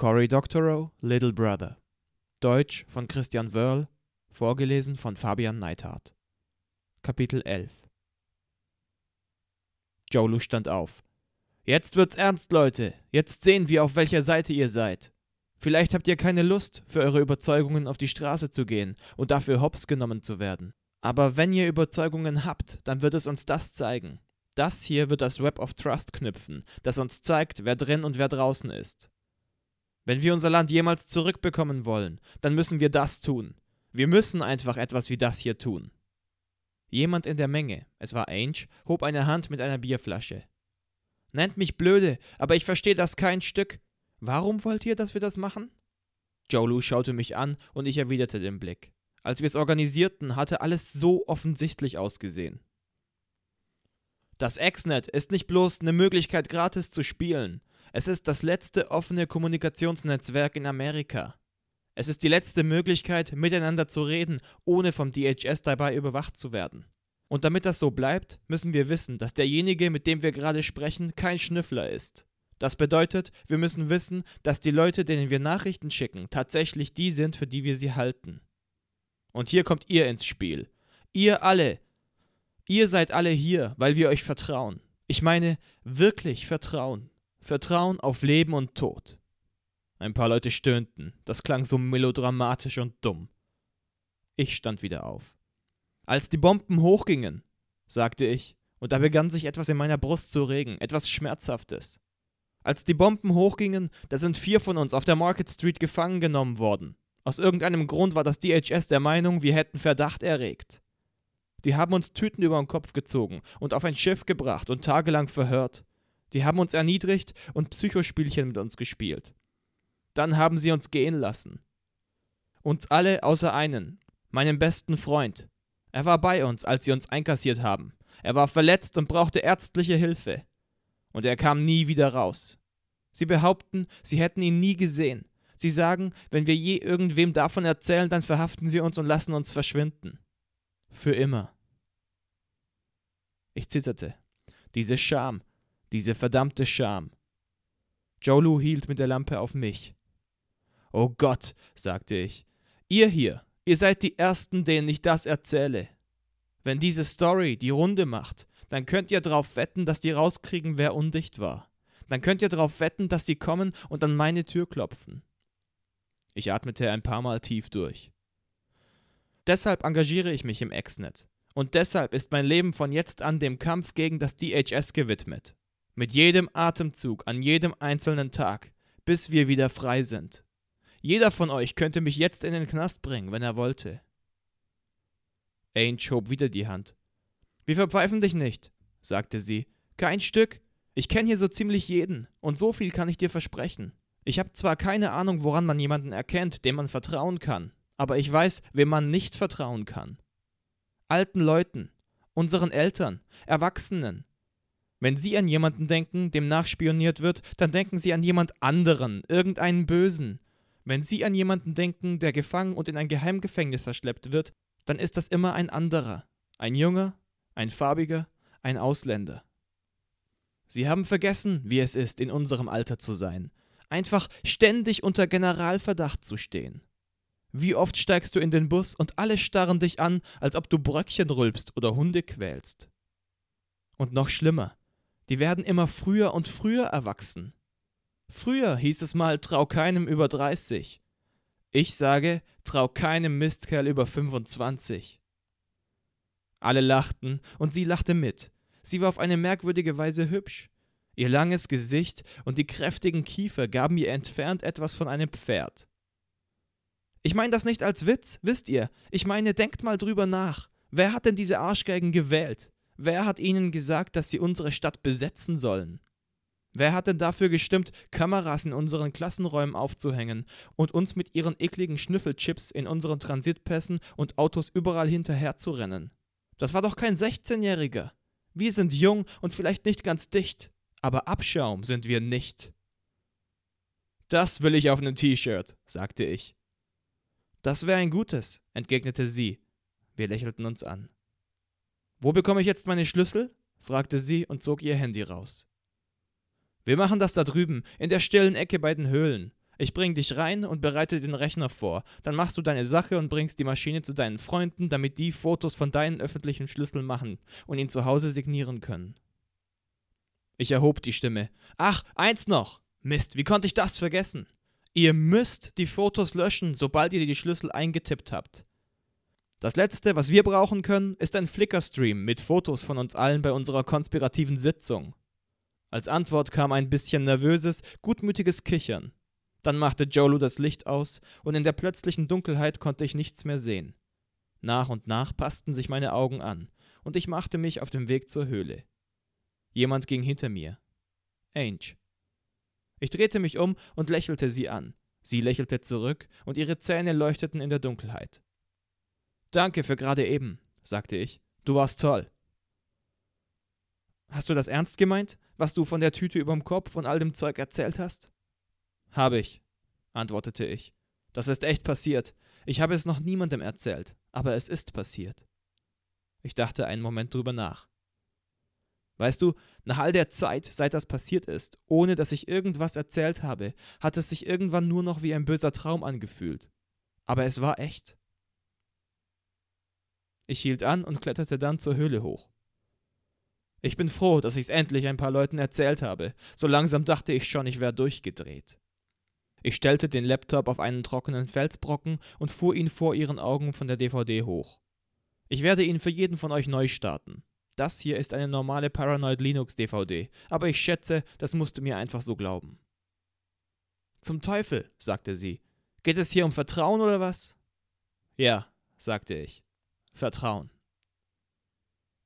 Cory Doctorow, Little Brother. Deutsch von Christian Wörl, vorgelesen von Fabian Neithardt. Kapitel 11 Jolu stand auf. Jetzt wird's ernst, Leute. Jetzt sehen wir, auf welcher Seite ihr seid. Vielleicht habt ihr keine Lust, für eure Überzeugungen auf die Straße zu gehen und dafür hops genommen zu werden. Aber wenn ihr Überzeugungen habt, dann wird es uns das zeigen. Das hier wird das Web of Trust knüpfen, das uns zeigt, wer drin und wer draußen ist. Wenn wir unser Land jemals zurückbekommen wollen, dann müssen wir das tun. Wir müssen einfach etwas wie das hier tun. Jemand in der Menge, es war Ange, hob eine Hand mit einer Bierflasche. Nennt mich blöde, aber ich verstehe das kein Stück. Warum wollt ihr, dass wir das machen? Jolu schaute mich an und ich erwiderte den Blick. Als wir es organisierten, hatte alles so offensichtlich ausgesehen. Das Exnet ist nicht bloß eine Möglichkeit, gratis zu spielen. Es ist das letzte offene Kommunikationsnetzwerk in Amerika. Es ist die letzte Möglichkeit, miteinander zu reden, ohne vom DHS dabei überwacht zu werden. Und damit das so bleibt, müssen wir wissen, dass derjenige, mit dem wir gerade sprechen, kein Schnüffler ist. Das bedeutet, wir müssen wissen, dass die Leute, denen wir Nachrichten schicken, tatsächlich die sind, für die wir sie halten. Und hier kommt ihr ins Spiel. Ihr alle. Ihr seid alle hier, weil wir euch vertrauen. Ich meine, wirklich vertrauen. Vertrauen auf Leben und Tod. Ein paar Leute stöhnten. Das klang so melodramatisch und dumm. Ich stand wieder auf. Als die Bomben hochgingen, sagte ich, und da begann sich etwas in meiner Brust zu regen, etwas Schmerzhaftes. Als die Bomben hochgingen, da sind vier von uns auf der Market Street gefangen genommen worden. Aus irgendeinem Grund war das DHS der Meinung, wir hätten Verdacht erregt. Die haben uns Tüten über den Kopf gezogen und auf ein Schiff gebracht und tagelang verhört. Die haben uns erniedrigt und Psychospielchen mit uns gespielt. Dann haben sie uns gehen lassen. Uns alle außer einen, meinen besten Freund. Er war bei uns, als sie uns einkassiert haben. Er war verletzt und brauchte ärztliche Hilfe. Und er kam nie wieder raus. Sie behaupten, sie hätten ihn nie gesehen. Sie sagen, wenn wir je irgendwem davon erzählen, dann verhaften sie uns und lassen uns verschwinden. Für immer. Ich zitterte. Diese Scham, diese verdammte Scham. Jolu hielt mit der Lampe auf mich. Oh Gott, sagte ich, ihr hier, ihr seid die Ersten, denen ich das erzähle. Wenn diese Story die Runde macht, dann könnt ihr drauf wetten, dass die rauskriegen, wer undicht war. Dann könnt ihr drauf wetten, dass die kommen und an meine Tür klopfen. Ich atmete ein paar Mal tief durch. Deshalb engagiere ich mich im Exnet. Und deshalb ist mein Leben von jetzt an dem Kampf gegen das DHS gewidmet. Mit jedem Atemzug, an jedem einzelnen Tag, bis wir wieder frei sind. Jeder von euch könnte mich jetzt in den Knast bringen, wenn er wollte. Ainge hob wieder die Hand. Wir verpfeifen dich nicht, sagte sie. Kein Stück. Ich kenne hier so ziemlich jeden, und so viel kann ich dir versprechen. Ich habe zwar keine Ahnung, woran man jemanden erkennt, dem man vertrauen kann, aber ich weiß, wem man nicht vertrauen kann. Alten Leuten, unseren Eltern, Erwachsenen, wenn Sie an jemanden denken, dem nachspioniert wird, dann denken Sie an jemand anderen, irgendeinen Bösen. Wenn Sie an jemanden denken, der gefangen und in ein Geheimgefängnis verschleppt wird, dann ist das immer ein anderer. Ein Junger, ein Farbiger, ein Ausländer. Sie haben vergessen, wie es ist, in unserem Alter zu sein. Einfach ständig unter Generalverdacht zu stehen. Wie oft steigst du in den Bus und alle starren dich an, als ob du Bröckchen rülpst oder Hunde quälst. Und noch schlimmer, die werden immer früher und früher erwachsen. Früher hieß es mal, trau keinem über 30. Ich sage, trau keinem Mistkerl über 25. Alle lachten und sie lachte mit. Sie war auf eine merkwürdige Weise hübsch. Ihr langes Gesicht und die kräftigen Kiefer gaben ihr entfernt etwas von einem Pferd. Ich meine das nicht als Witz, wisst ihr. Ich meine, denkt mal drüber nach. Wer hat denn diese Arschgeigen gewählt? Wer hat ihnen gesagt, dass sie unsere Stadt besetzen sollen? Wer hat denn dafür gestimmt, Kameras in unseren Klassenräumen aufzuhängen und uns mit ihren ekligen Schnüffelchips in unseren Transitpässen und Autos überall hinterherzurennen? Das war doch kein 16-Jähriger. Wir sind jung und vielleicht nicht ganz dicht, aber Abschaum sind wir nicht. Das will ich auf einem T-Shirt, sagte ich. Das wäre ein gutes, entgegnete sie. Wir lächelten uns an. Wo bekomme ich jetzt meine Schlüssel? fragte sie und zog ihr Handy raus. Wir machen das da drüben, in der stillen Ecke bei den Höhlen. Ich bring dich rein und bereite den Rechner vor. Dann machst du deine Sache und bringst die Maschine zu deinen Freunden, damit die Fotos von deinen öffentlichen Schlüsseln machen und ihn zu Hause signieren können. Ich erhob die Stimme. Ach, eins noch. Mist, wie konnte ich das vergessen? Ihr müsst die Fotos löschen, sobald ihr die Schlüssel eingetippt habt. Das letzte, was wir brauchen können, ist ein Flickr-Stream mit Fotos von uns allen bei unserer konspirativen Sitzung. Als Antwort kam ein bisschen nervöses, gutmütiges Kichern. Dann machte Jolo das Licht aus, und in der plötzlichen Dunkelheit konnte ich nichts mehr sehen. Nach und nach passten sich meine Augen an, und ich machte mich auf den Weg zur Höhle. Jemand ging hinter mir. Ange. Ich drehte mich um und lächelte sie an. Sie lächelte zurück, und ihre Zähne leuchteten in der Dunkelheit. Danke für gerade eben, sagte ich. Du warst toll. Hast du das ernst gemeint, was du von der Tüte überm Kopf und all dem Zeug erzählt hast? Habe ich, antwortete ich. Das ist echt passiert. Ich habe es noch niemandem erzählt, aber es ist passiert. Ich dachte einen Moment drüber nach. Weißt du, nach all der Zeit, seit das passiert ist, ohne dass ich irgendwas erzählt habe, hat es sich irgendwann nur noch wie ein böser Traum angefühlt. Aber es war echt. Ich hielt an und kletterte dann zur Höhle hoch. Ich bin froh, dass ich's endlich ein paar Leuten erzählt habe. So langsam dachte ich schon, ich wäre durchgedreht. Ich stellte den Laptop auf einen trockenen Felsbrocken und fuhr ihn vor ihren Augen von der DVD hoch. Ich werde ihn für jeden von euch neu starten. Das hier ist eine normale Paranoid Linux DVD, aber ich schätze, das musst du mir einfach so glauben. Zum Teufel, sagte sie. Geht es hier um Vertrauen oder was? Ja, sagte ich. Vertrauen.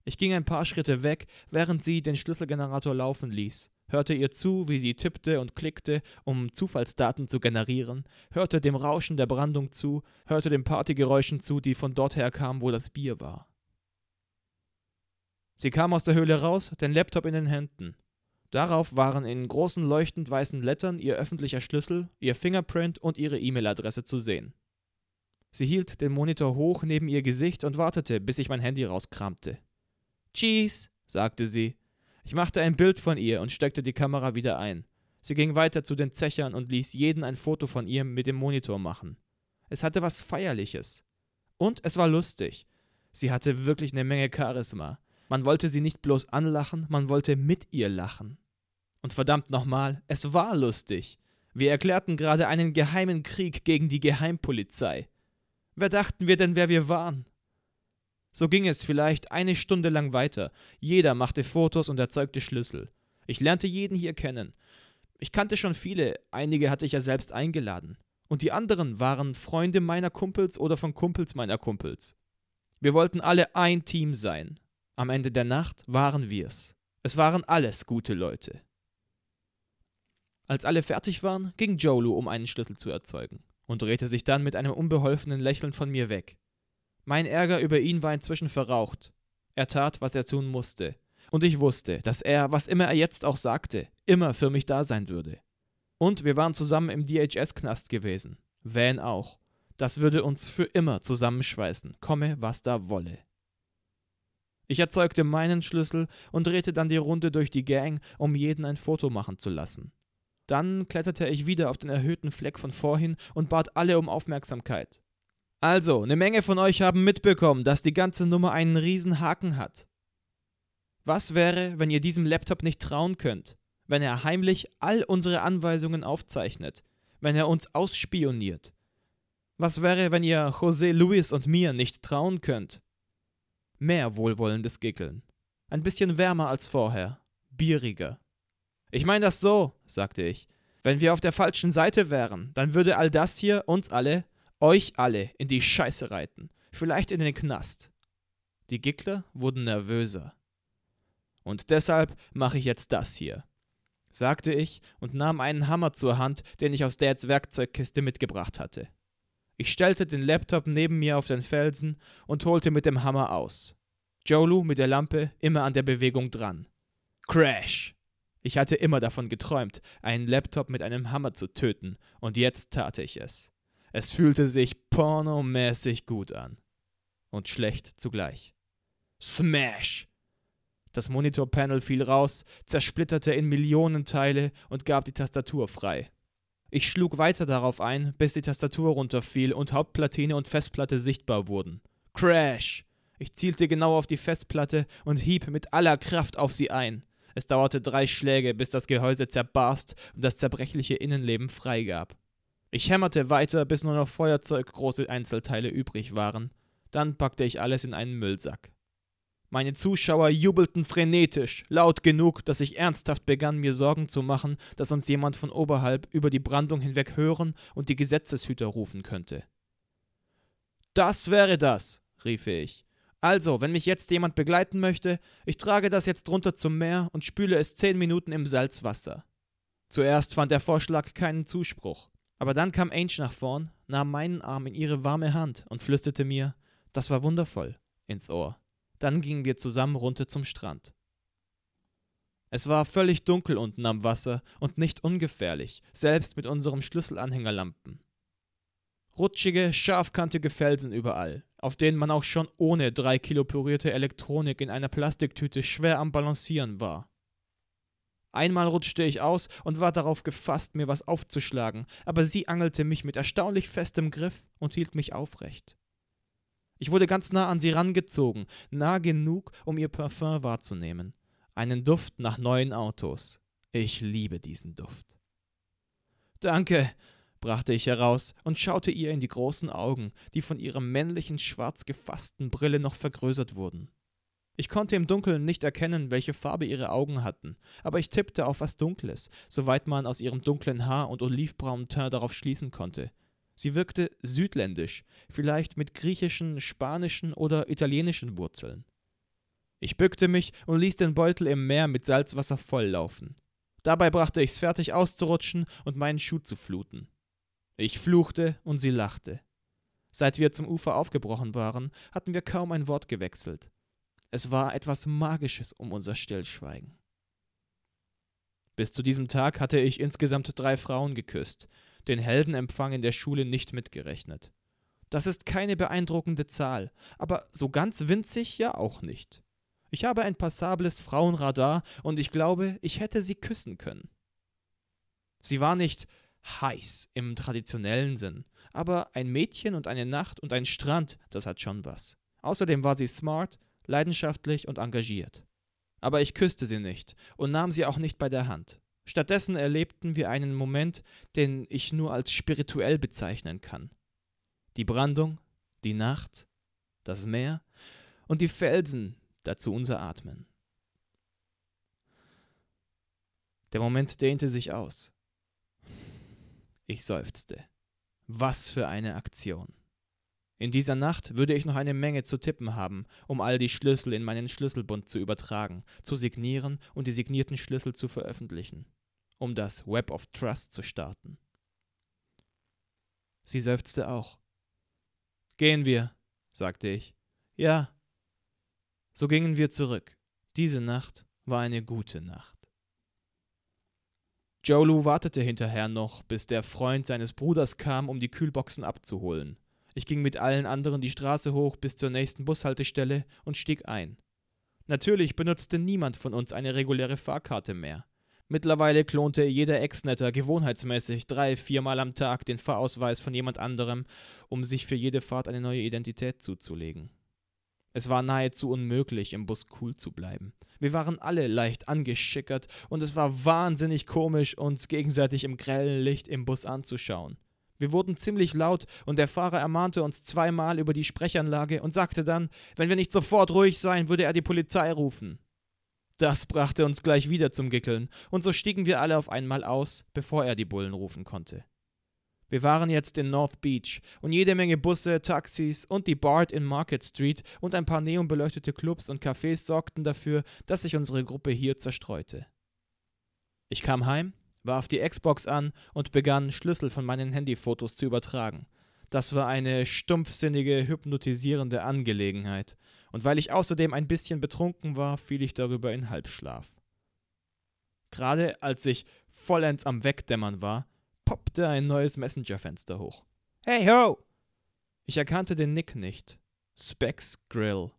Ich ging ein paar Schritte weg, während sie den Schlüsselgenerator laufen ließ, hörte ihr zu, wie sie tippte und klickte, um Zufallsdaten zu generieren, hörte dem Rauschen der Brandung zu, hörte den Partygeräuschen zu, die von dort her kamen, wo das Bier war. Sie kam aus der Höhle raus, den Laptop in den Händen. Darauf waren in großen leuchtend weißen Lettern ihr öffentlicher Schlüssel, ihr Fingerprint und ihre E-Mail-Adresse zu sehen. Sie hielt den Monitor hoch neben ihr Gesicht und wartete, bis ich mein Handy rauskramte. Cheese, sagte sie. Ich machte ein Bild von ihr und steckte die Kamera wieder ein. Sie ging weiter zu den Zechern und ließ jeden ein Foto von ihr mit dem Monitor machen. Es hatte was Feierliches. Und es war lustig. Sie hatte wirklich eine Menge Charisma. Man wollte sie nicht bloß anlachen, man wollte mit ihr lachen. Und verdammt nochmal, es war lustig. Wir erklärten gerade einen geheimen Krieg gegen die Geheimpolizei. Wer dachten wir denn, wer wir waren? So ging es vielleicht eine Stunde lang weiter. Jeder machte Fotos und erzeugte Schlüssel. Ich lernte jeden hier kennen. Ich kannte schon viele, einige hatte ich ja selbst eingeladen. Und die anderen waren Freunde meiner Kumpels oder von Kumpels meiner Kumpels. Wir wollten alle ein Team sein. Am Ende der Nacht waren wir's. Es waren alles gute Leute. Als alle fertig waren, ging Jolu, um einen Schlüssel zu erzeugen und drehte sich dann mit einem unbeholfenen Lächeln von mir weg. Mein Ärger über ihn war inzwischen verraucht. Er tat, was er tun musste, und ich wusste, dass er, was immer er jetzt auch sagte, immer für mich da sein würde. Und wir waren zusammen im DHS-Knast gewesen. Van auch. Das würde uns für immer zusammenschweißen, komme, was da wolle. Ich erzeugte meinen Schlüssel und drehte dann die Runde durch die Gang, um jeden ein Foto machen zu lassen. Dann kletterte ich wieder auf den erhöhten Fleck von vorhin und bat alle um Aufmerksamkeit. Also, eine Menge von euch haben mitbekommen, dass die ganze Nummer einen riesen Haken hat. Was wäre, wenn ihr diesem Laptop nicht trauen könnt? Wenn er heimlich all unsere Anweisungen aufzeichnet? Wenn er uns ausspioniert? Was wäre, wenn ihr José Luis und mir nicht trauen könnt? Mehr wohlwollendes Gickeln. Ein bisschen wärmer als vorher. Bieriger. Ich meine das so, sagte ich. Wenn wir auf der falschen Seite wären, dann würde all das hier uns alle, euch alle, in die Scheiße reiten. Vielleicht in den Knast. Die Gickler wurden nervöser. Und deshalb mache ich jetzt das hier, sagte ich und nahm einen Hammer zur Hand, den ich aus Dads Werkzeugkiste mitgebracht hatte. Ich stellte den Laptop neben mir auf den Felsen und holte mit dem Hammer aus. Jolu mit der Lampe immer an der Bewegung dran. Crash! Ich hatte immer davon geträumt, einen Laptop mit einem Hammer zu töten, und jetzt tat ich es. Es fühlte sich pornomäßig gut an. Und schlecht zugleich. Smash! Das Monitorpanel fiel raus, zersplitterte in Millionen Teile und gab die Tastatur frei. Ich schlug weiter darauf ein, bis die Tastatur runterfiel und Hauptplatine und Festplatte sichtbar wurden. Crash! Ich zielte genau auf die Festplatte und hieb mit aller Kraft auf sie ein. Es dauerte drei Schläge, bis das Gehäuse zerbarst und das zerbrechliche Innenleben freigab. Ich hämmerte weiter, bis nur noch feuerzeuggroße Einzelteile übrig waren. Dann packte ich alles in einen Müllsack. Meine Zuschauer jubelten frenetisch, laut genug, dass ich ernsthaft begann, mir Sorgen zu machen, dass uns jemand von oberhalb über die Brandung hinweg hören und die Gesetzeshüter rufen könnte. Das wäre das, rief ich. Also, wenn mich jetzt jemand begleiten möchte, ich trage das jetzt runter zum Meer und spüle es zehn Minuten im Salzwasser. Zuerst fand der Vorschlag keinen Zuspruch, aber dann kam Ange nach vorn, nahm meinen Arm in ihre warme Hand und flüsterte mir, das war wundervoll, ins Ohr. Dann gingen wir zusammen runter zum Strand. Es war völlig dunkel unten am Wasser und nicht ungefährlich, selbst mit unserem Schlüsselanhängerlampen. Rutschige, scharfkantige Felsen überall, auf denen man auch schon ohne drei Kilo pürierte Elektronik in einer Plastiktüte schwer am Balancieren war. Einmal rutschte ich aus und war darauf gefasst, mir was aufzuschlagen, aber sie angelte mich mit erstaunlich festem Griff und hielt mich aufrecht. Ich wurde ganz nah an sie rangezogen, nah genug, um ihr Parfum wahrzunehmen. Einen Duft nach neuen Autos. Ich liebe diesen Duft. Danke, brachte ich heraus und schaute ihr in die großen Augen, die von ihrer männlichen, schwarz gefassten Brille noch vergrößert wurden. Ich konnte im Dunkeln nicht erkennen, welche Farbe ihre Augen hatten, aber ich tippte auf was Dunkles, soweit man aus ihrem dunklen Haar und olivbraunen Teint darauf schließen konnte. Sie wirkte südländisch, vielleicht mit griechischen, spanischen oder italienischen Wurzeln. Ich bückte mich und ließ den Beutel im Meer mit Salzwasser volllaufen. Dabei brachte ich's fertig auszurutschen und meinen Schuh zu fluten. Ich fluchte und sie lachte. Seit wir zum Ufer aufgebrochen waren, hatten wir kaum ein Wort gewechselt. Es war etwas Magisches um unser Stillschweigen. Bis zu diesem Tag hatte ich insgesamt drei Frauen geküsst, den Heldenempfang in der Schule nicht mitgerechnet. Das ist keine beeindruckende Zahl, aber so ganz winzig ja auch nicht. Ich habe ein passables Frauenradar und ich glaube, ich hätte sie küssen können. Sie war nicht heiß im traditionellen Sinn, aber ein Mädchen und eine Nacht und ein Strand, das hat schon was. Außerdem war sie smart, leidenschaftlich und engagiert. Aber ich küsste sie nicht und nahm sie auch nicht bei der Hand. Stattdessen erlebten wir einen Moment, den ich nur als spirituell bezeichnen kann. Die Brandung, die Nacht, das Meer und die Felsen, dazu unser Atmen. Der Moment dehnte sich aus. Ich seufzte. Was für eine Aktion. In dieser Nacht würde ich noch eine Menge zu tippen haben, um all die Schlüssel in meinen Schlüsselbund zu übertragen, zu signieren und die signierten Schlüssel zu veröffentlichen um das Web of Trust zu starten. Sie seufzte auch. Gehen wir, sagte ich. Ja. So gingen wir zurück. Diese Nacht war eine gute Nacht. Jolu wartete hinterher noch, bis der Freund seines Bruders kam, um die Kühlboxen abzuholen. Ich ging mit allen anderen die Straße hoch bis zur nächsten Bushaltestelle und stieg ein. Natürlich benutzte niemand von uns eine reguläre Fahrkarte mehr. Mittlerweile klonte jeder Ex-Netter gewohnheitsmäßig drei, viermal am Tag den Fahrausweis von jemand anderem, um sich für jede Fahrt eine neue Identität zuzulegen. Es war nahezu unmöglich, im Bus cool zu bleiben. Wir waren alle leicht angeschickert und es war wahnsinnig komisch, uns gegenseitig im grellen Licht im Bus anzuschauen. Wir wurden ziemlich laut und der Fahrer ermahnte uns zweimal über die Sprechanlage und sagte dann, wenn wir nicht sofort ruhig seien, würde er die Polizei rufen. Das brachte uns gleich wieder zum Gickeln, und so stiegen wir alle auf einmal aus, bevor er die Bullen rufen konnte. Wir waren jetzt in North Beach und jede Menge Busse, Taxis und die BART in Market Street und ein paar neonbeleuchtete Clubs und Cafés sorgten dafür, dass sich unsere Gruppe hier zerstreute. Ich kam heim, warf die Xbox an und begann, Schlüssel von meinen Handyfotos zu übertragen. Das war eine stumpfsinnige, hypnotisierende Angelegenheit, und weil ich außerdem ein bisschen betrunken war, fiel ich darüber in Halbschlaf. Gerade als ich vollends am Wegdämmern war, poppte ein neues Messenger-Fenster hoch. Hey ho! Ich erkannte den Nick nicht. Specs Grill.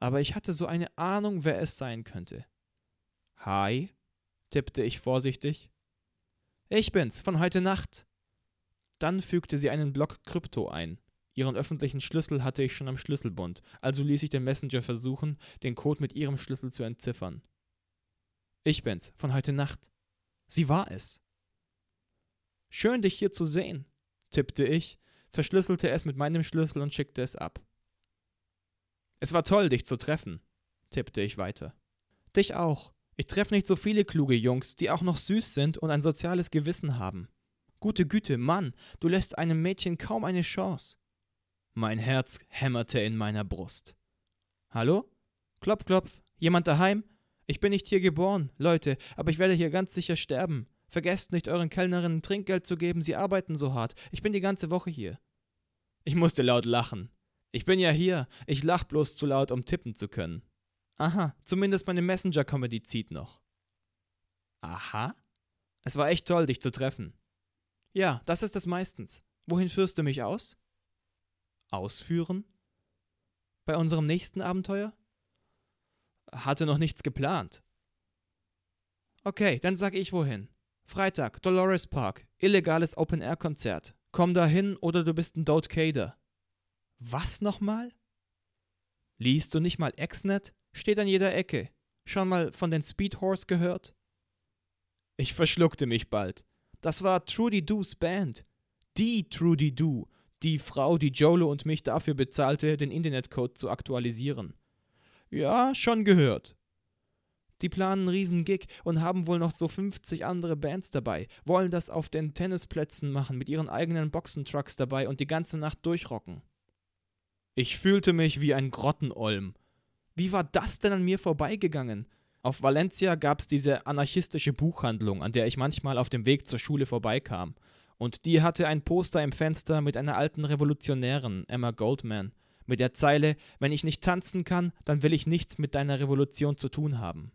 Aber ich hatte so eine Ahnung, wer es sein könnte. Hi? tippte ich vorsichtig. Ich bin's, von heute Nacht. Dann fügte sie einen Block Krypto ein. Ihren öffentlichen Schlüssel hatte ich schon am Schlüsselbund, also ließ ich den Messenger versuchen, den Code mit ihrem Schlüssel zu entziffern. Ich bin's, von heute Nacht. Sie war es. Schön, dich hier zu sehen, tippte ich, verschlüsselte es mit meinem Schlüssel und schickte es ab. Es war toll, dich zu treffen, tippte ich weiter. Dich auch. Ich treffe nicht so viele kluge Jungs, die auch noch süß sind und ein soziales Gewissen haben. Gute Güte, Mann, du lässt einem Mädchen kaum eine Chance. Mein Herz hämmerte in meiner Brust. Hallo? Klopf, klopf. Jemand daheim? Ich bin nicht hier geboren, Leute, aber ich werde hier ganz sicher sterben. Vergesst nicht, euren Kellnerinnen Trinkgeld zu geben, sie arbeiten so hart. Ich bin die ganze Woche hier. Ich musste laut lachen. Ich bin ja hier, ich lach bloß zu laut, um tippen zu können. Aha, zumindest meine Messenger-Comedy zieht noch. Aha? Es war echt toll, dich zu treffen. Ja, das ist es meistens. Wohin führst du mich aus? Ausführen? Bei unserem nächsten Abenteuer? Hatte noch nichts geplant. Okay, dann sag ich wohin. Freitag, Dolores Park, illegales Open-Air-Konzert. Komm da hin oder du bist ein Dote Cader. Was nochmal? Liest du nicht mal Exnet? Steht an jeder Ecke. Schon mal von den Speedhorse gehört? Ich verschluckte mich bald. Das war Trudy Doos Band. Die Trudy Doo, die Frau, die Jolo und mich dafür bezahlte, den Internetcode zu aktualisieren. Ja, schon gehört. Die planen einen riesen Gig und haben wohl noch so 50 andere Bands dabei, wollen das auf den Tennisplätzen machen mit ihren eigenen Boxentrucks dabei und die ganze Nacht durchrocken. Ich fühlte mich wie ein Grottenolm. Wie war das denn an mir vorbeigegangen? Auf Valencia gab's diese anarchistische Buchhandlung, an der ich manchmal auf dem Weg zur Schule vorbeikam. Und die hatte ein Poster im Fenster mit einer alten Revolutionärin, Emma Goldman, mit der Zeile Wenn ich nicht tanzen kann, dann will ich nichts mit deiner Revolution zu tun haben.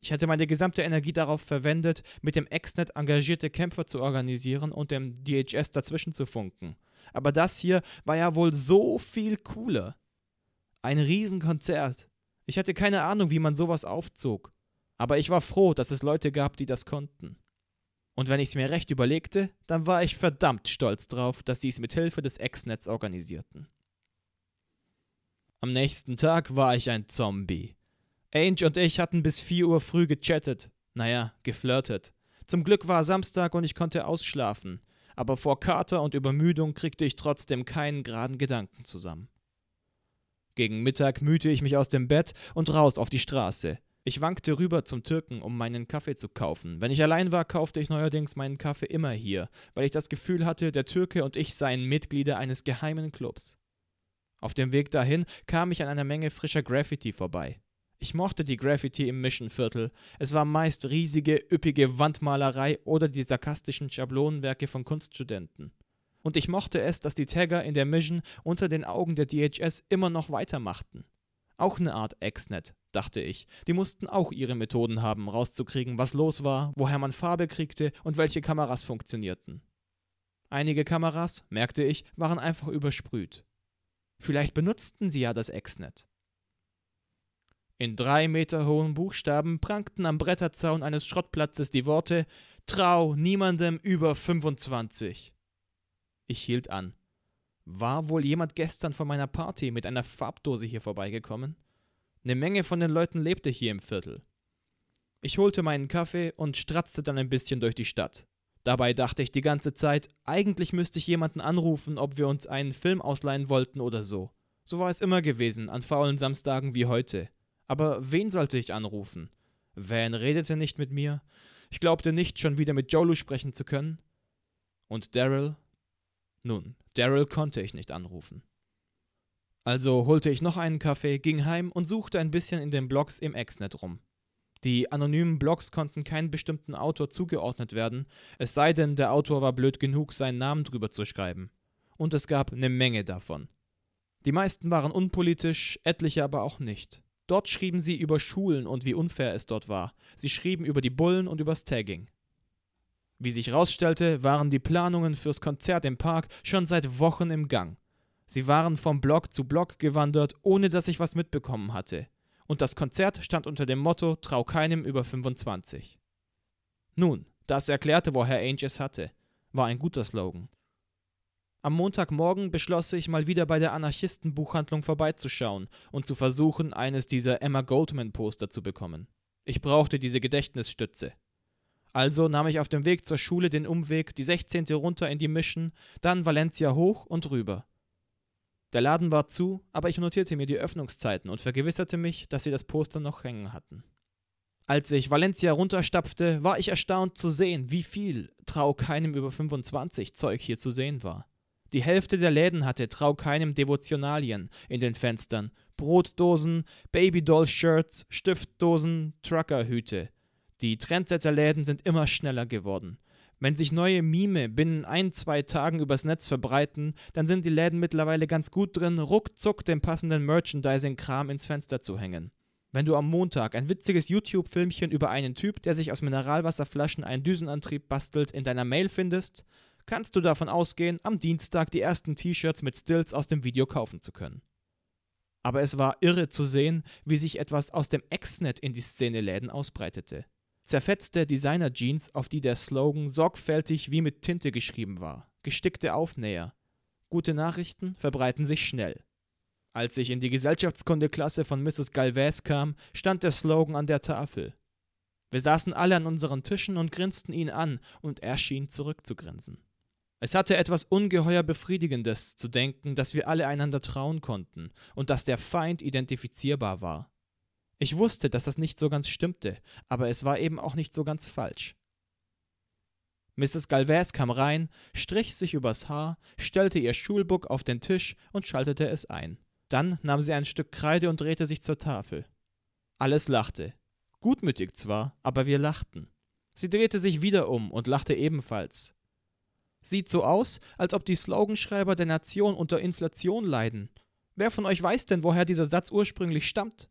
Ich hatte meine gesamte Energie darauf verwendet, mit dem Exnet engagierte Kämpfer zu organisieren und dem DHS dazwischen zu funken. Aber das hier war ja wohl so viel cooler. Ein Riesenkonzert. Ich hatte keine Ahnung, wie man sowas aufzog. Aber ich war froh, dass es Leute gab, die das konnten. Und wenn ich es mir recht überlegte, dann war ich verdammt stolz drauf, dass sie es mit Hilfe des Exnets organisierten. Am nächsten Tag war ich ein Zombie. Ange und ich hatten bis 4 Uhr früh gechattet. Naja, geflirtet. Zum Glück war Samstag und ich konnte ausschlafen. Aber vor Kater und Übermüdung kriegte ich trotzdem keinen geraden Gedanken zusammen. Gegen Mittag mühte ich mich aus dem Bett und raus auf die Straße. Ich wankte rüber zum Türken, um meinen Kaffee zu kaufen. Wenn ich allein war, kaufte ich neuerdings meinen Kaffee immer hier, weil ich das Gefühl hatte, der Türke und ich seien Mitglieder eines geheimen Clubs. Auf dem Weg dahin kam ich an einer Menge frischer Graffiti vorbei. Ich mochte die Graffiti im Mission-Viertel. Es war meist riesige, üppige Wandmalerei oder die sarkastischen Schablonenwerke von Kunststudenten. Und ich mochte es, dass die Tagger in der Mission unter den Augen der DHS immer noch weitermachten. Auch eine Art Exnet, dachte ich. Die mussten auch ihre Methoden haben, rauszukriegen, was los war, woher man Farbe kriegte und welche Kameras funktionierten. Einige Kameras, merkte ich, waren einfach übersprüht. Vielleicht benutzten sie ja das Exnet. In drei Meter hohen Buchstaben prangten am Bretterzaun eines Schrottplatzes die Worte Trau niemandem über 25. Ich hielt an. War wohl jemand gestern von meiner Party mit einer Farbdose hier vorbeigekommen? Eine Menge von den Leuten lebte hier im Viertel. Ich holte meinen Kaffee und stratzte dann ein bisschen durch die Stadt. Dabei dachte ich die ganze Zeit, eigentlich müsste ich jemanden anrufen, ob wir uns einen Film ausleihen wollten oder so. So war es immer gewesen, an faulen Samstagen wie heute. Aber wen sollte ich anrufen? Van redete nicht mit mir. Ich glaubte nicht, schon wieder mit Jolu sprechen zu können. Und Daryl? Nun, Daryl konnte ich nicht anrufen. Also holte ich noch einen Kaffee, ging heim und suchte ein bisschen in den Blogs im Exnet rum. Die anonymen Blogs konnten keinem bestimmten Autor zugeordnet werden, es sei denn, der Autor war blöd genug, seinen Namen drüber zu schreiben. Und es gab eine Menge davon. Die meisten waren unpolitisch, etliche aber auch nicht. Dort schrieben sie über Schulen und wie unfair es dort war. Sie schrieben über die Bullen und übers Tagging. Wie sich herausstellte, waren die Planungen fürs Konzert im Park schon seit Wochen im Gang. Sie waren vom Block zu Block gewandert, ohne dass ich was mitbekommen hatte. Und das Konzert stand unter dem Motto Trau keinem über 25. Nun, Das erklärte, woher Ainge es hatte. War ein guter Slogan. Am Montagmorgen beschloss ich, mal wieder bei der Anarchistenbuchhandlung vorbeizuschauen und zu versuchen, eines dieser Emma Goldman-Poster zu bekommen. Ich brauchte diese Gedächtnisstütze. Also nahm ich auf dem Weg zur Schule den Umweg, die 16. runter in die Mission, dann Valencia hoch und rüber. Der Laden war zu, aber ich notierte mir die Öffnungszeiten und vergewisserte mich, dass sie das Poster noch hängen hatten. Als ich Valencia runterstapfte, war ich erstaunt zu sehen, wie viel, trau keinem über 25, Zeug hier zu sehen war. Die Hälfte der Läden hatte trau keinem Devotionalien in den Fenstern, Brotdosen, Babydoll-Shirts, Stiftdosen, Truckerhüte. Die Trendsetter-Läden sind immer schneller geworden. Wenn sich neue Mime binnen ein, zwei Tagen übers Netz verbreiten, dann sind die Läden mittlerweile ganz gut drin, ruckzuck den passenden Merchandising-Kram ins Fenster zu hängen. Wenn du am Montag ein witziges YouTube-Filmchen über einen Typ, der sich aus Mineralwasserflaschen einen Düsenantrieb bastelt, in deiner Mail findest, kannst du davon ausgehen, am Dienstag die ersten T-Shirts mit Stills aus dem Video kaufen zu können. Aber es war irre zu sehen, wie sich etwas aus dem Exnet in die Szeneläden ausbreitete zerfetzte Designer-Jeans, auf die der Slogan sorgfältig wie mit Tinte geschrieben war, gestickte Aufnäher. Gute Nachrichten verbreiten sich schnell. Als ich in die Gesellschaftskundeklasse von Mrs. Galvez kam, stand der Slogan an der Tafel. Wir saßen alle an unseren Tischen und grinsten ihn an, und er schien zurückzugrinsen. Es hatte etwas ungeheuer Befriedigendes zu denken, dass wir alle einander trauen konnten und dass der Feind identifizierbar war. Ich wusste, dass das nicht so ganz stimmte, aber es war eben auch nicht so ganz falsch. Mrs. Galvez kam rein, strich sich übers Haar, stellte ihr Schulbuch auf den Tisch und schaltete es ein. Dann nahm sie ein Stück Kreide und drehte sich zur Tafel. Alles lachte. Gutmütig zwar, aber wir lachten. Sie drehte sich wieder um und lachte ebenfalls. Sieht so aus, als ob die Sloganschreiber der Nation unter Inflation leiden. Wer von euch weiß denn, woher dieser Satz ursprünglich stammt?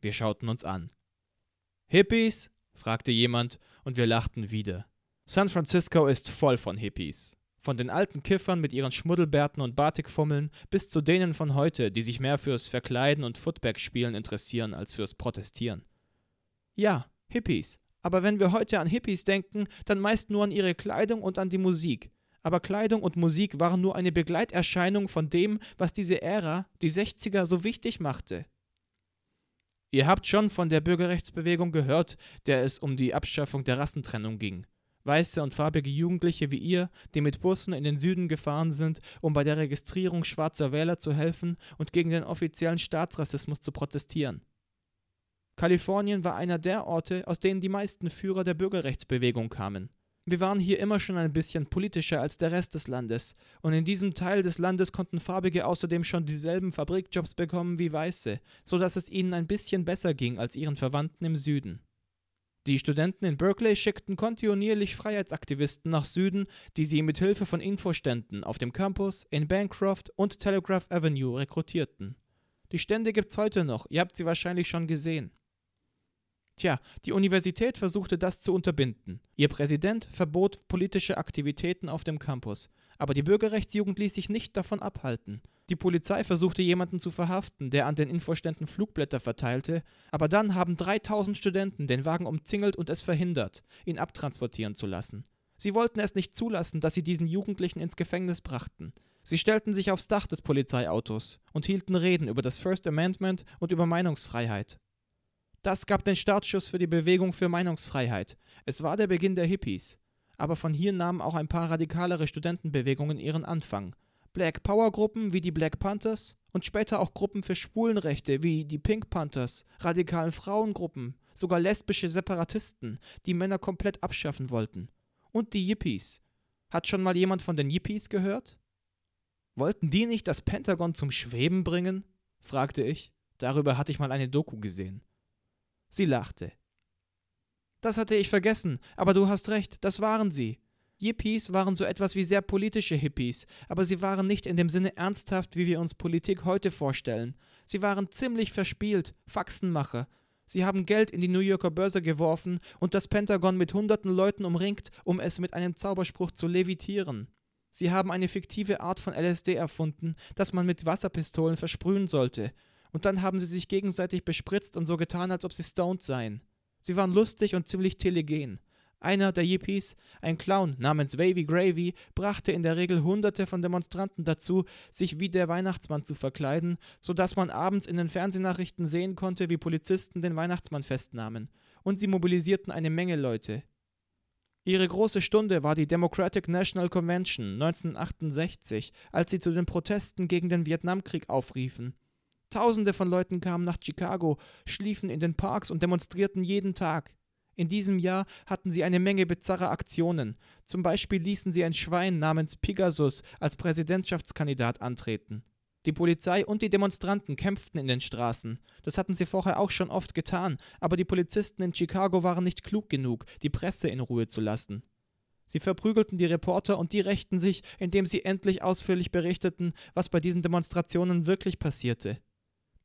Wir schauten uns an. Hippies? fragte jemand, und wir lachten wieder. San Francisco ist voll von Hippies. Von den alten Kiffern mit ihren Schmuddelbärten und Batikfummeln bis zu denen von heute, die sich mehr fürs Verkleiden und Footback-Spielen interessieren als fürs Protestieren. Ja, Hippies. Aber wenn wir heute an Hippies denken, dann meist nur an ihre Kleidung und an die Musik. Aber Kleidung und Musik waren nur eine Begleiterscheinung von dem, was diese Ära, die 60er, so wichtig machte. Ihr habt schon von der Bürgerrechtsbewegung gehört, der es um die Abschaffung der Rassentrennung ging. Weiße und farbige Jugendliche wie ihr, die mit Bussen in den Süden gefahren sind, um bei der Registrierung schwarzer Wähler zu helfen und gegen den offiziellen Staatsrassismus zu protestieren. Kalifornien war einer der Orte, aus denen die meisten Führer der Bürgerrechtsbewegung kamen. Wir waren hier immer schon ein bisschen politischer als der Rest des Landes, und in diesem Teil des Landes konnten Farbige außerdem schon dieselben Fabrikjobs bekommen wie Weiße, so dass es ihnen ein bisschen besser ging als ihren Verwandten im Süden. Die Studenten in Berkeley schickten kontinuierlich Freiheitsaktivisten nach Süden, die sie mit Hilfe von Infoständen auf dem Campus, in Bancroft und Telegraph Avenue rekrutierten. Die Stände gibt's heute noch, ihr habt sie wahrscheinlich schon gesehen. Tja, die Universität versuchte das zu unterbinden. Ihr Präsident verbot politische Aktivitäten auf dem Campus. Aber die Bürgerrechtsjugend ließ sich nicht davon abhalten. Die Polizei versuchte jemanden zu verhaften, der an den Infoständen Flugblätter verteilte, aber dann haben 3000 Studenten den Wagen umzingelt und es verhindert, ihn abtransportieren zu lassen. Sie wollten es nicht zulassen, dass sie diesen Jugendlichen ins Gefängnis brachten. Sie stellten sich aufs Dach des Polizeiautos und hielten Reden über das First Amendment und über Meinungsfreiheit. Das gab den Startschuss für die Bewegung für Meinungsfreiheit. Es war der Beginn der Hippies. Aber von hier nahmen auch ein paar radikalere Studentenbewegungen ihren Anfang. Black Power Gruppen wie die Black Panthers und später auch Gruppen für Schwulenrechte wie die Pink Panthers, radikalen Frauengruppen, sogar lesbische Separatisten, die Männer komplett abschaffen wollten. Und die Yippies. Hat schon mal jemand von den Yippies gehört? Wollten die nicht das Pentagon zum Schweben bringen? fragte ich. Darüber hatte ich mal eine Doku gesehen. Sie lachte. Das hatte ich vergessen, aber du hast recht, das waren sie. Yippies waren so etwas wie sehr politische Hippies, aber sie waren nicht in dem Sinne ernsthaft, wie wir uns Politik heute vorstellen. Sie waren ziemlich verspielt, Faxenmacher. Sie haben Geld in die New Yorker Börse geworfen und das Pentagon mit hunderten Leuten umringt, um es mit einem Zauberspruch zu levitieren. Sie haben eine fiktive Art von LSD erfunden, das man mit Wasserpistolen versprühen sollte, und dann haben sie sich gegenseitig bespritzt und so getan, als ob sie stoned seien. Sie waren lustig und ziemlich telegen. Einer der Yippies, ein Clown namens Wavy Gravy, brachte in der Regel Hunderte von Demonstranten dazu, sich wie der Weihnachtsmann zu verkleiden, so dass man abends in den Fernsehnachrichten sehen konnte, wie Polizisten den Weihnachtsmann festnahmen. Und sie mobilisierten eine Menge Leute. Ihre große Stunde war die Democratic National Convention 1968, als sie zu den Protesten gegen den Vietnamkrieg aufriefen. Tausende von Leuten kamen nach Chicago, schliefen in den Parks und demonstrierten jeden Tag. In diesem Jahr hatten sie eine Menge bizarrer Aktionen. Zum Beispiel ließen sie ein Schwein namens Pegasus als Präsidentschaftskandidat antreten. Die Polizei und die Demonstranten kämpften in den Straßen. Das hatten sie vorher auch schon oft getan, aber die Polizisten in Chicago waren nicht klug genug, die Presse in Ruhe zu lassen. Sie verprügelten die Reporter und die rächten sich, indem sie endlich ausführlich berichteten, was bei diesen Demonstrationen wirklich passierte.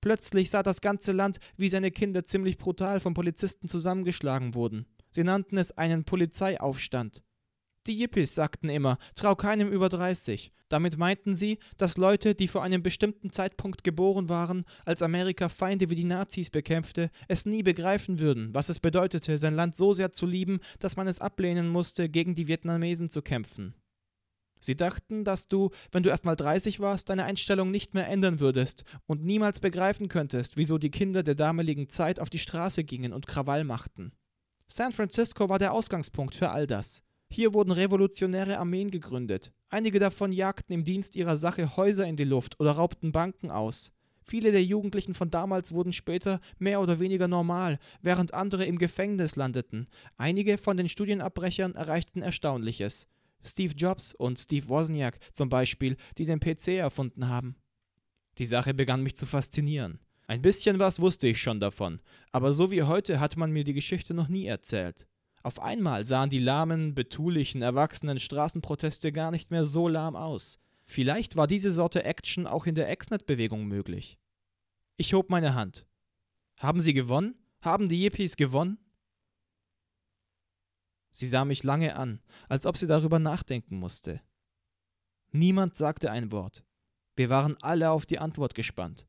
Plötzlich sah das ganze Land, wie seine Kinder ziemlich brutal von Polizisten zusammengeschlagen wurden. Sie nannten es einen Polizeiaufstand. Die Yippies sagten immer, trau keinem über 30. Damit meinten sie, dass Leute, die vor einem bestimmten Zeitpunkt geboren waren, als Amerika Feinde wie die Nazis bekämpfte, es nie begreifen würden, was es bedeutete, sein Land so sehr zu lieben, dass man es ablehnen musste, gegen die Vietnamesen zu kämpfen. Sie dachten, dass du, wenn du erst mal 30 warst, deine Einstellung nicht mehr ändern würdest und niemals begreifen könntest, wieso die Kinder der damaligen Zeit auf die Straße gingen und Krawall machten. San Francisco war der Ausgangspunkt für all das. Hier wurden revolutionäre Armeen gegründet. Einige davon jagten im Dienst ihrer Sache Häuser in die Luft oder raubten Banken aus. Viele der Jugendlichen von damals wurden später mehr oder weniger normal, während andere im Gefängnis landeten. Einige von den Studienabbrechern erreichten Erstaunliches. Steve Jobs und Steve Wozniak zum Beispiel, die den PC erfunden haben. Die Sache begann mich zu faszinieren. Ein bisschen was wusste ich schon davon, aber so wie heute hat man mir die Geschichte noch nie erzählt. Auf einmal sahen die lahmen, betulichen, erwachsenen Straßenproteste gar nicht mehr so lahm aus. Vielleicht war diese Sorte Action auch in der Exnet-Bewegung möglich. Ich hob meine Hand. Haben Sie gewonnen? Haben die Yippies gewonnen? Sie sah mich lange an, als ob sie darüber nachdenken musste. Niemand sagte ein Wort. Wir waren alle auf die Antwort gespannt.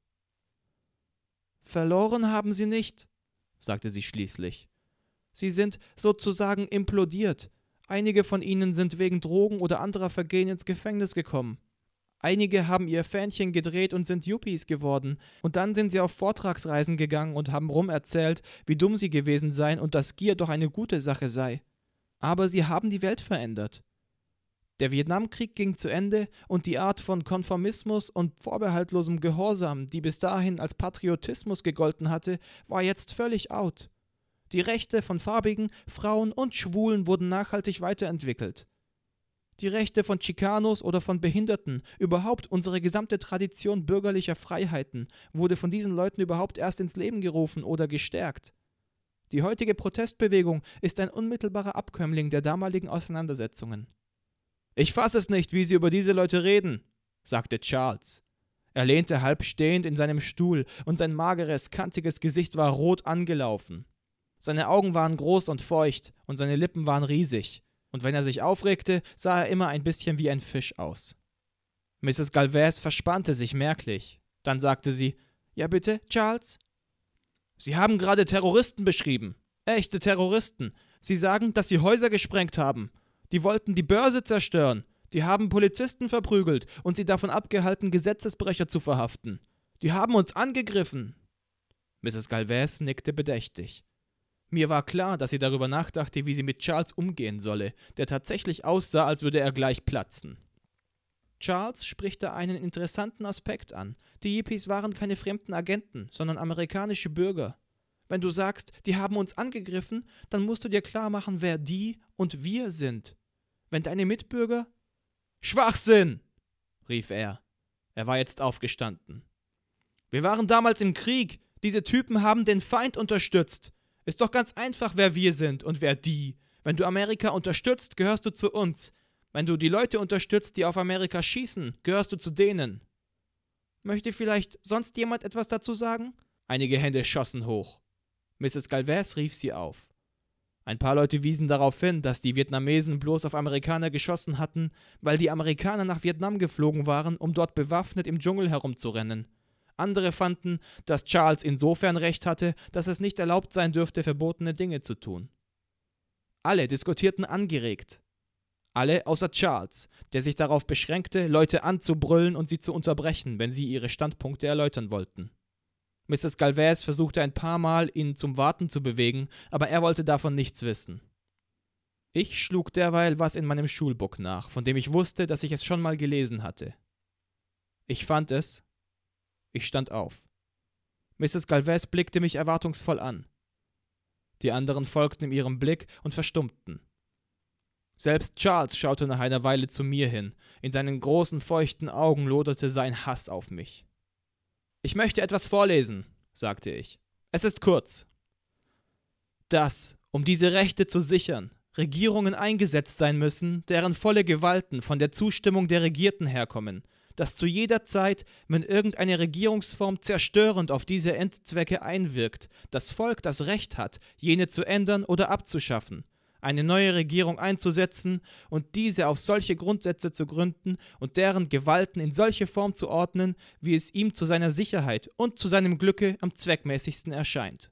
Verloren haben sie nicht, sagte sie schließlich. Sie sind sozusagen implodiert. Einige von ihnen sind wegen Drogen oder anderer Vergehen ins Gefängnis gekommen. Einige haben ihr Fähnchen gedreht und sind Yuppies geworden. Und dann sind sie auf Vortragsreisen gegangen und haben rumerzählt, wie dumm sie gewesen seien und dass Gier doch eine gute Sache sei aber sie haben die Welt verändert. Der Vietnamkrieg ging zu Ende und die Art von Konformismus und vorbehaltlosem Gehorsam, die bis dahin als Patriotismus gegolten hatte, war jetzt völlig out. Die Rechte von Farbigen, Frauen und Schwulen wurden nachhaltig weiterentwickelt. Die Rechte von Chicanos oder von Behinderten, überhaupt unsere gesamte Tradition bürgerlicher Freiheiten, wurde von diesen Leuten überhaupt erst ins Leben gerufen oder gestärkt. Die heutige Protestbewegung ist ein unmittelbarer Abkömmling der damaligen Auseinandersetzungen. Ich fasse es nicht, wie Sie über diese Leute reden, sagte Charles. Er lehnte halb stehend in seinem Stuhl, und sein mageres, kantiges Gesicht war rot angelaufen. Seine Augen waren groß und feucht, und seine Lippen waren riesig, und wenn er sich aufregte, sah er immer ein bisschen wie ein Fisch aus. Mrs. Galvez verspannte sich merklich. Dann sagte sie Ja bitte, Charles? Sie haben gerade Terroristen beschrieben. Echte Terroristen. Sie sagen, dass sie Häuser gesprengt haben. Die wollten die Börse zerstören. Die haben Polizisten verprügelt und sie davon abgehalten, Gesetzesbrecher zu verhaften. Die haben uns angegriffen. Mrs. Galvez nickte bedächtig. Mir war klar, dass sie darüber nachdachte, wie sie mit Charles umgehen solle, der tatsächlich aussah, als würde er gleich platzen. Charles spricht da einen interessanten Aspekt an. Die Yippies waren keine fremden Agenten, sondern amerikanische Bürger. Wenn du sagst, die haben uns angegriffen, dann musst du dir klar machen, wer die und wir sind. Wenn deine Mitbürger. Schwachsinn! rief er. Er war jetzt aufgestanden. Wir waren damals im Krieg. Diese Typen haben den Feind unterstützt. Ist doch ganz einfach, wer wir sind und wer die. Wenn du Amerika unterstützt, gehörst du zu uns. Wenn du die Leute unterstützt, die auf Amerika schießen, gehörst du zu denen. Möchte vielleicht sonst jemand etwas dazu sagen? Einige Hände schossen hoch. Mrs. Galvez rief sie auf. Ein paar Leute wiesen darauf hin, dass die Vietnamesen bloß auf Amerikaner geschossen hatten, weil die Amerikaner nach Vietnam geflogen waren, um dort bewaffnet im Dschungel herumzurennen. Andere fanden, dass Charles insofern recht hatte, dass es nicht erlaubt sein dürfte, verbotene Dinge zu tun. Alle diskutierten angeregt. Alle außer Charles, der sich darauf beschränkte, Leute anzubrüllen und sie zu unterbrechen, wenn sie ihre Standpunkte erläutern wollten. Mrs. Galvez versuchte ein paar Mal, ihn zum Warten zu bewegen, aber er wollte davon nichts wissen. Ich schlug derweil was in meinem Schulbuch nach, von dem ich wusste, dass ich es schon mal gelesen hatte. Ich fand es. Ich stand auf. Mrs. Galvez blickte mich erwartungsvoll an. Die anderen folgten ihrem Blick und verstummten. Selbst Charles schaute nach einer Weile zu mir hin. In seinen großen, feuchten Augen loderte sein Hass auf mich. Ich möchte etwas vorlesen, sagte ich. Es ist kurz. Dass, um diese Rechte zu sichern, Regierungen eingesetzt sein müssen, deren volle Gewalten von der Zustimmung der Regierten herkommen, dass zu jeder Zeit, wenn irgendeine Regierungsform zerstörend auf diese Endzwecke einwirkt, das Volk das Recht hat, jene zu ändern oder abzuschaffen, eine neue Regierung einzusetzen und diese auf solche Grundsätze zu gründen und deren Gewalten in solche Form zu ordnen, wie es ihm zu seiner Sicherheit und zu seinem Glücke am zweckmäßigsten erscheint.